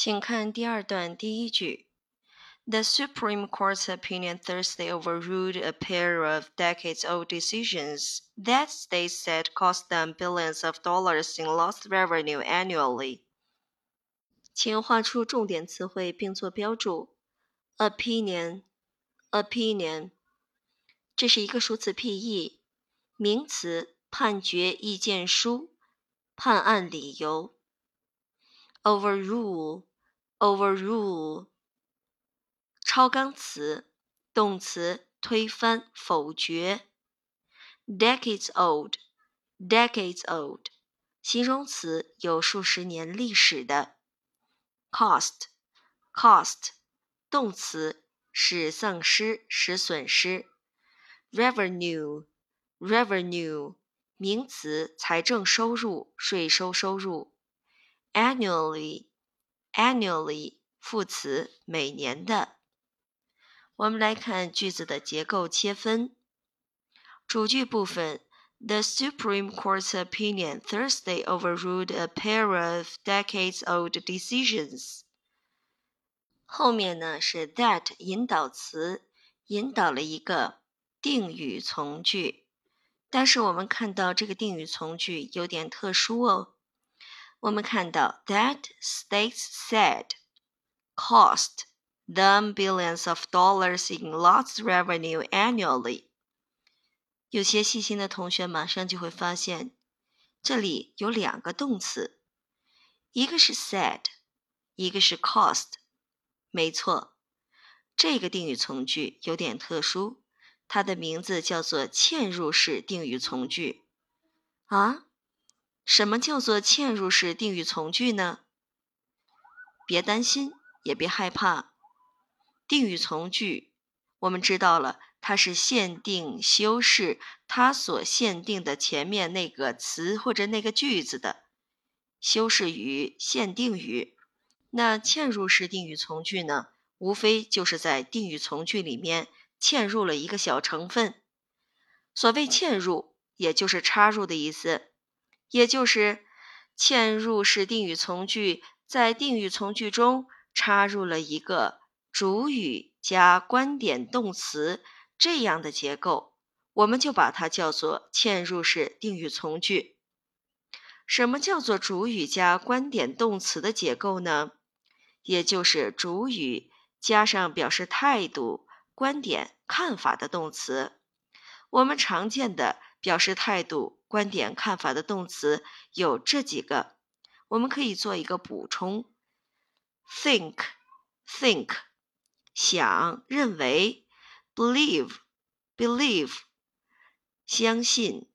请看第二段第一句。The Supreme Court's opinion Thursday overruled a pair of decades old decisions that states said cost them billions of dollars in lost revenue annually. 请画出重点词汇并做标注。Opinion，opinion，这是一个数词僻义，名词，判决、意见书、判案理由。 Overrule，overrule。超纲词，动词推翻、否决。Decades old，decades old，形容词有数十年历史的。Cost，cost，动词使丧失、使损失。Revenue，revenue，名词财政收入、税收收入。 Annually，副词每年的。我们来看句子的结构切分。主句部分：The Supreme Court's opinion Thursday overruled a pair of decades-old decisions。后面呢是 that 引导词，引导了一个定语从句。但是我们看到这个定语从句有点特殊哦。我们看到 that states said cost。them billions of dollars in lost revenue annually。有些细心的同学马上就会发现，这里有两个动词，一个是 said，一个是 cost。没错，这个定语从句有点特殊，它的名字叫做嵌入式定语从句。啊，什么叫做嵌入式定语从句呢？别担心，也别害怕。定语从句，我们知道了，它是限定修饰它所限定的前面那个词或者那个句子的修饰语、限定语。那嵌入式定语从句呢？无非就是在定语从句里面嵌入了一个小成分。所谓嵌入，也就是插入的意思，也就是嵌入式定语从句在定语从句中插入了一个。主语加观点动词这样的结构，我们就把它叫做嵌入式定语从句。什么叫做主语加观点动词的结构呢？也就是主语加上表示态度、观点、看法的动词。我们常见的表示态度、观点、看法的动词有这几个，我们可以做一个补充：think，think。想、认为，believe，believe，相信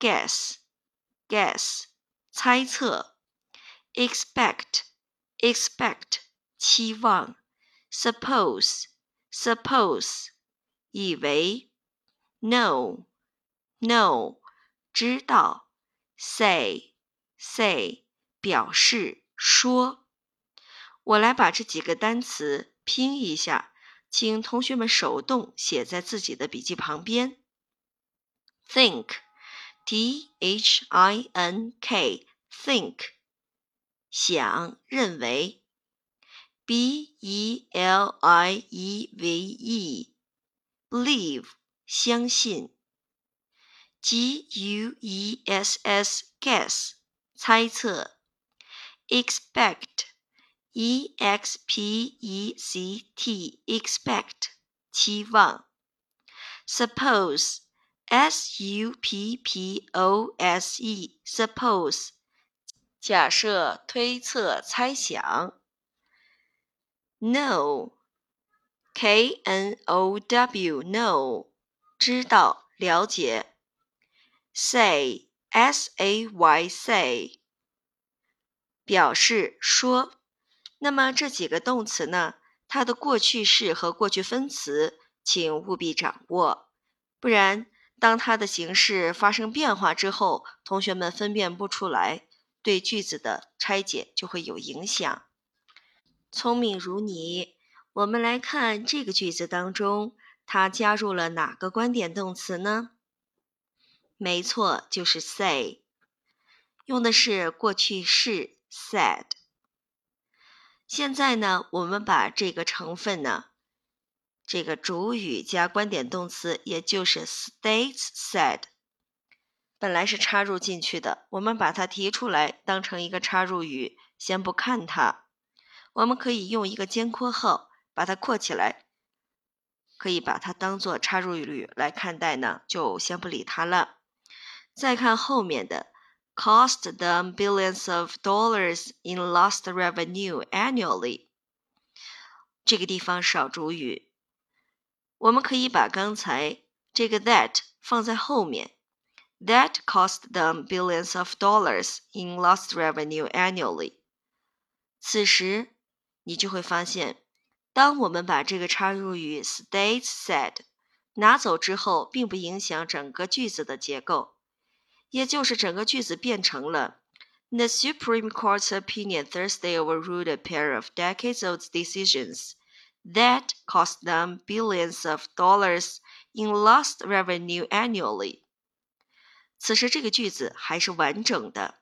，guess，guess，猜测，expect，expect，期望，suppose，suppose，以为，know，know，知道，say，say，表示说。我来把这几个单词。拼一下，请同学们手动写在自己的笔记旁边。Think，T H I N K，think，想，认为。B E L I E V E，believe，相信。G U E S S，guess，猜测。Expect。e x p e c t expect 期望，suppose s u p p o s e suppose 假设、推测、猜想，know k n o w know 知道、了解，say s a y say 表示说。那么这几个动词呢？它的过去式和过去分词，请务必掌握，不然当它的形式发生变化之后，同学们分辨不出来，对句子的拆解就会有影响。聪明如你，我们来看这个句子当中，它加入了哪个观点动词呢？没错，就是 say，用的是过去式 said。现在呢，我们把这个成分呢，这个主语加观点动词，也就是 states said，本来是插入进去的，我们把它提出来，当成一个插入语，先不看它。我们可以用一个尖括号把它括起来，可以把它当做插入语来看待呢，就先不理它了。再看后面的。cost them billions of dollars in lost revenue annually。这个地方少主语，我们可以把刚才这个 that 放在后面。That cost them billions of dollars in lost revenue annually。此时你就会发现，当我们把这个插入语 states said 拿走之后，并不影响整个句子的结构。也就是整个句子变成了：The Supreme Court's opinion Thursday overruled a pair of decades-old decisions that cost them billions of dollars in lost revenue annually。此时这个句子还是完整的，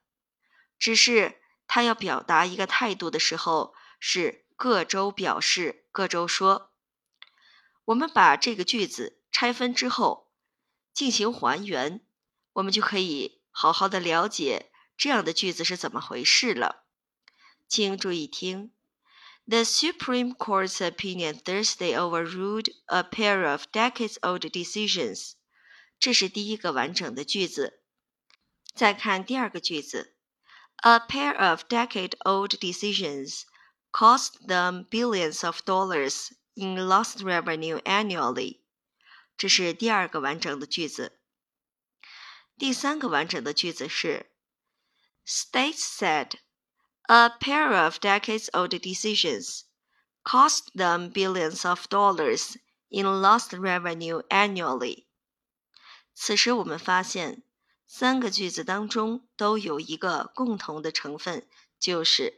只是它要表达一个态度的时候是 各州表示，各州说。我们把这个句子拆分之后进行还原。我们就可以好好的了解这样的句子是怎么回事了。请注意听：The Supreme Court's opinion Thursday overruled a pair of decades-old decisions。这是第一个完整的句子。再看第二个句子：A pair of decade-old decisions cost them billions of dollars in lost revenue annually。这是第二个完整的句子。第三个完整的句子是：States said a pair of decades-old decisions cost them billions of dollars in lost revenue annually。此时我们发现，三个句子当中都有一个共同的成分，就是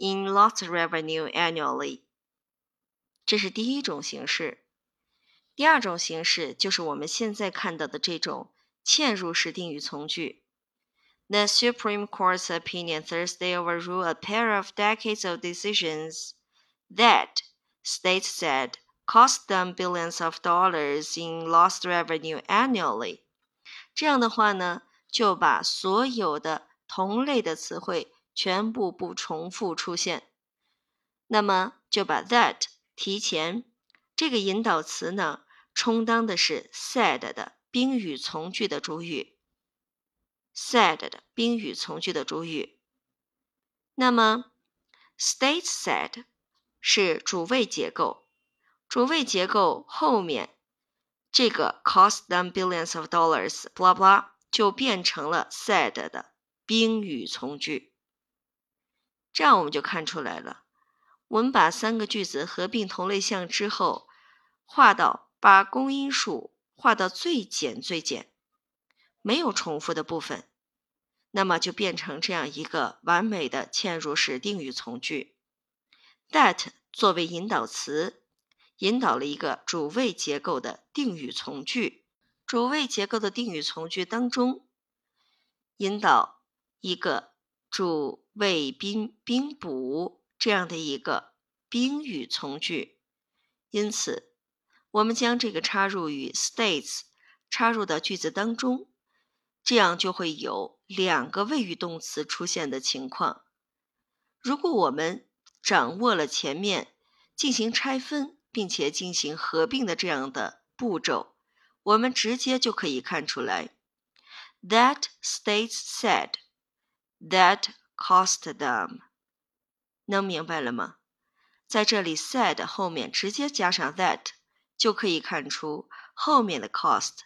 in lost revenue annually. 这是第一种形式。第二种形式就是我们现在看到的这种。嵌入式定语从句。The Supreme Court's opinion Thursday overruled a pair of decades of decisions that, states said, cost them billions of dollars in lost revenue annually。这样的话呢，就把所有的同类的词汇 全部不重复出现。那么就把 that 提前，这个引导词呢，充当的是 said 的。宾语从句的主语，said 的宾语从句的主语。那么 state said 是主谓结构，主谓结构后面这个 cost them billions of dollars，blah blah 就变成了 said 的宾语从句。这样我们就看出来了。我们把三个句子合并同类项之后，画到把公因数。画到最简最简，没有重复的部分，那么就变成这样一个完美的嵌入式定语从句。That 作为引导词，引导了一个主谓结构的定语从句。主谓结构的定语从句当中，引导一个主谓宾宾补这样的一个宾语从句，因此。我们将这个插入语 states 插入到句子当中，这样就会有两个谓语动词出现的情况。如果我们掌握了前面进行拆分并且进行合并的这样的步骤，我们直接就可以看出来：That states said that cost them。能明白了吗？在这里，said 后面直接加上 that。就可以看出后面的 cost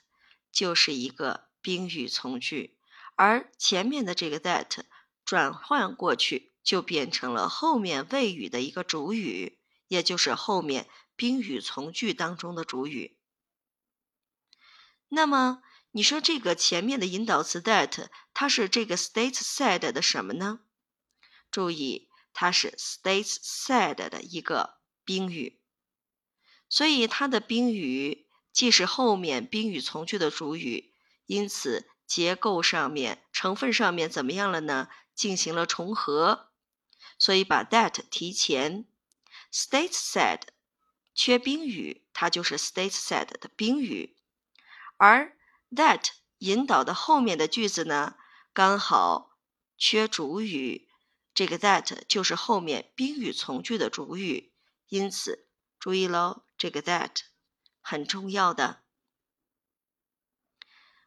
就是一个宾语从句，而前面的这个 that 转换过去就变成了后面谓语的一个主语，也就是后面宾语从句当中的主语。那么你说这个前面的引导词 that 它是这个 states said 的什么呢？注意，它是 states said 的一个宾语，所以它的宾语既是后面宾语从句的主语，因此结构上面、成分上面怎么样了呢？进行了重合，所以把 that 提前。states said 缺宾语，它就是 states said 的宾语。而 that 引导的后面的句子呢，刚好缺主语，这个 that 就是后面宾语从句的主语，因此注意喽，这个 that 很重要的。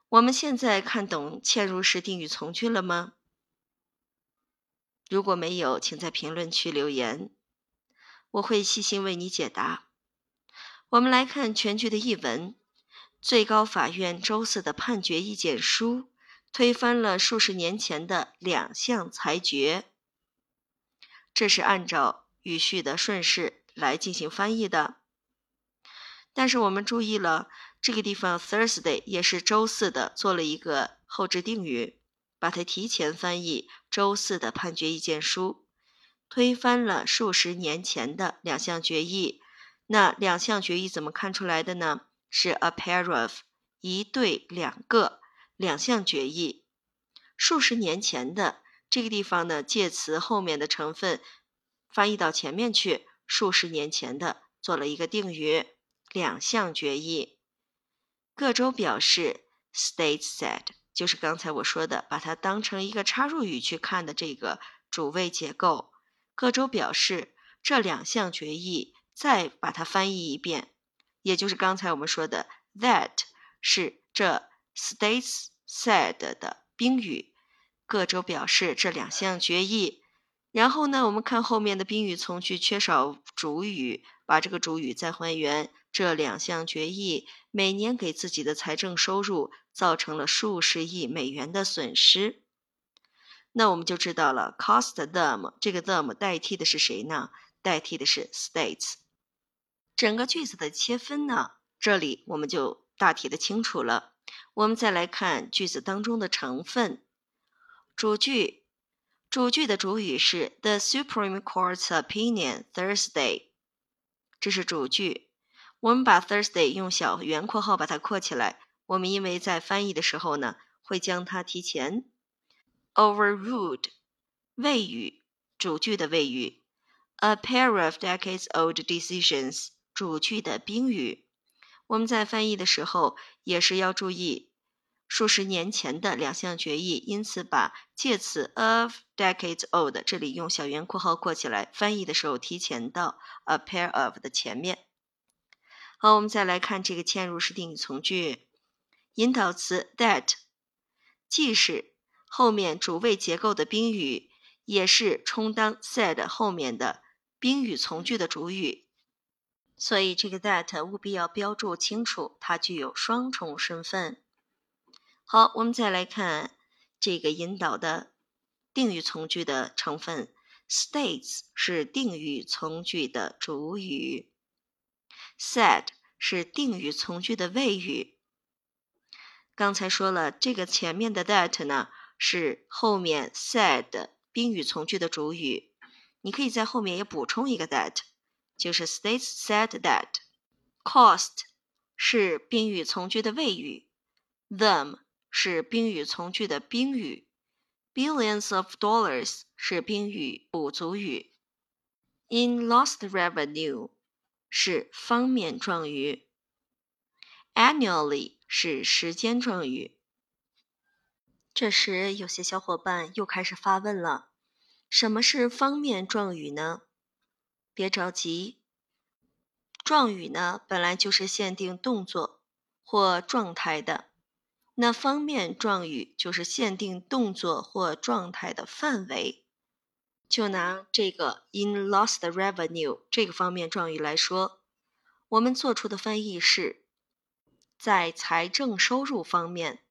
我们现在看懂嵌入式定语从句了吗？如果没有，请在评论区留言，我会细心为你解答。我们来看全句的译文。最高法院周四的判决意见书推翻了数十年前的两项裁决。这是按照语序的顺势来进行翻译的。但是我们注意了，这个地方 Thursday 也是周四的，做了一个后置定语，把它提前翻译。周四的判决意见书推翻了数十年前的两项决议。那两项决议怎么看出来的呢？是 a pair of 一对两个两项决议，数十年前的这个地方呢，介词后面的成分翻译到前面去，数十年前的做了一个定语，两项决议。各州表示 states said，就是刚才我说的，把它当成一个插入语去看的这个主谓结构。各州表示这两项决议，再把它翻译一遍。也就是刚才我们说的，that 是这 states said 的宾语，各州表示这两项决议。然后呢，我们看后面的宾语从句缺少主语，把这个主语再还原。这两项决议每年给自己的财政收入造成了数十亿美元的损失。那我们就知道了，cost them 这个 them 代替的是谁呢？代替的是 states。整个句子的切分呢，这里我们就大体的清楚了。我们再来看句子当中的成分。主句，主句的主语是 The Supreme Court's opinion Thursday，这是主句。我们把 Thursday 用小圆括号把它括起来。我们因为在翻译的时候呢，会将它提前。Overruled，谓语，主句的谓语。A pair of decades-old decisions。主句的宾语，我们在翻译的时候也是要注意数十年前的两项决议，因此把介词 of decades old 这里用小圆括号括起来，翻译的时候提前到 a pair of 的前面。好，我们再来看这个嵌入式定语从句，引导词 that 既是后面主谓结构的宾语，也是充当 said 后面的宾语从句的主语。所以这个 that 务必要标注清楚，它具有双重身份。好，我们再来看这个引导的定语从句的成分。States 是定语从句的主语，said 是定语从句的谓语。刚才说了，这个前面的 that 呢是后面 said 宾语从句的主语，你可以在后面也补充一个 that。就是 states said that cost 是宾语从句的谓语，them 是宾语从句的宾语，billions of dollars 是宾语补足语，in lost revenue 是方面状语，annually 是时间状语。这时，有些小伙伴又开始发问了：什么是方面状语呢？别着急，状语呢本来就是限定动作或状态的，那方面状语就是限定动作或状态的范围。就拿这个 in lost revenue 这个方面状语来说，我们做出的翻译是在财政收入方面，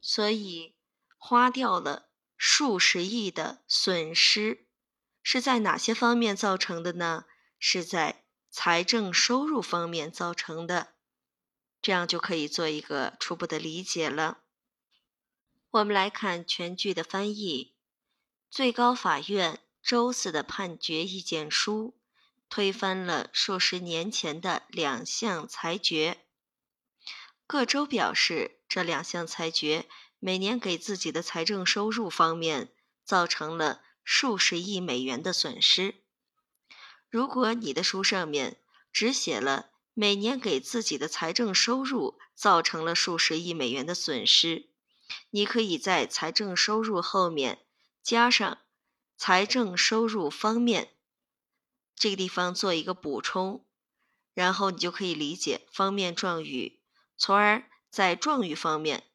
所以花掉了数十亿的损失。是在哪些方面造成的呢？是在财政收入方面造成的，这样就可以做一个初步的理解了。我们来看全句的翻译：最高法院周四的判决意见书推翻了数十年前的两项裁决。各州表示，这两项裁决每年给自己的财政收入方面造成了数十亿美元的损失。如果你的书上面只写了每年给自己的财政收入造成了数十亿美元的损失，你可以在财政收入后面加上财政收入方面这个地方做一个补充，然后你就可以理解方面状语，从而在状语方面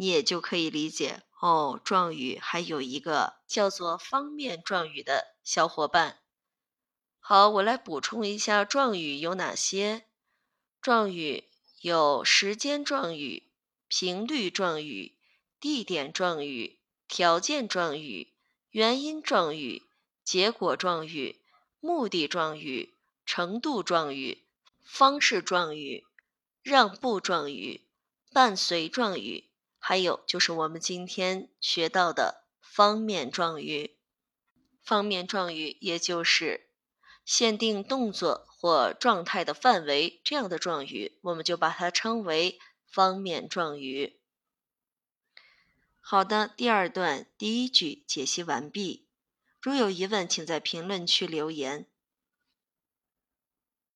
你也就可以理解哦，状语还有一个叫做方面状语的小伙伴。好，我来补充一下状语有哪些。状语有时间状语、频率状语、地点状语、条件状语、原因状语、结果状语、目的状语、程度状语、方式状语、让步状语、伴随状语，还有就是我们今天学到的方面状语。方面状语也就是。限定动作或状态的范围，这样的状语我们就把它称为方面状语。好的，第二段第一句解析完毕。如有疑问，请在评论区留言。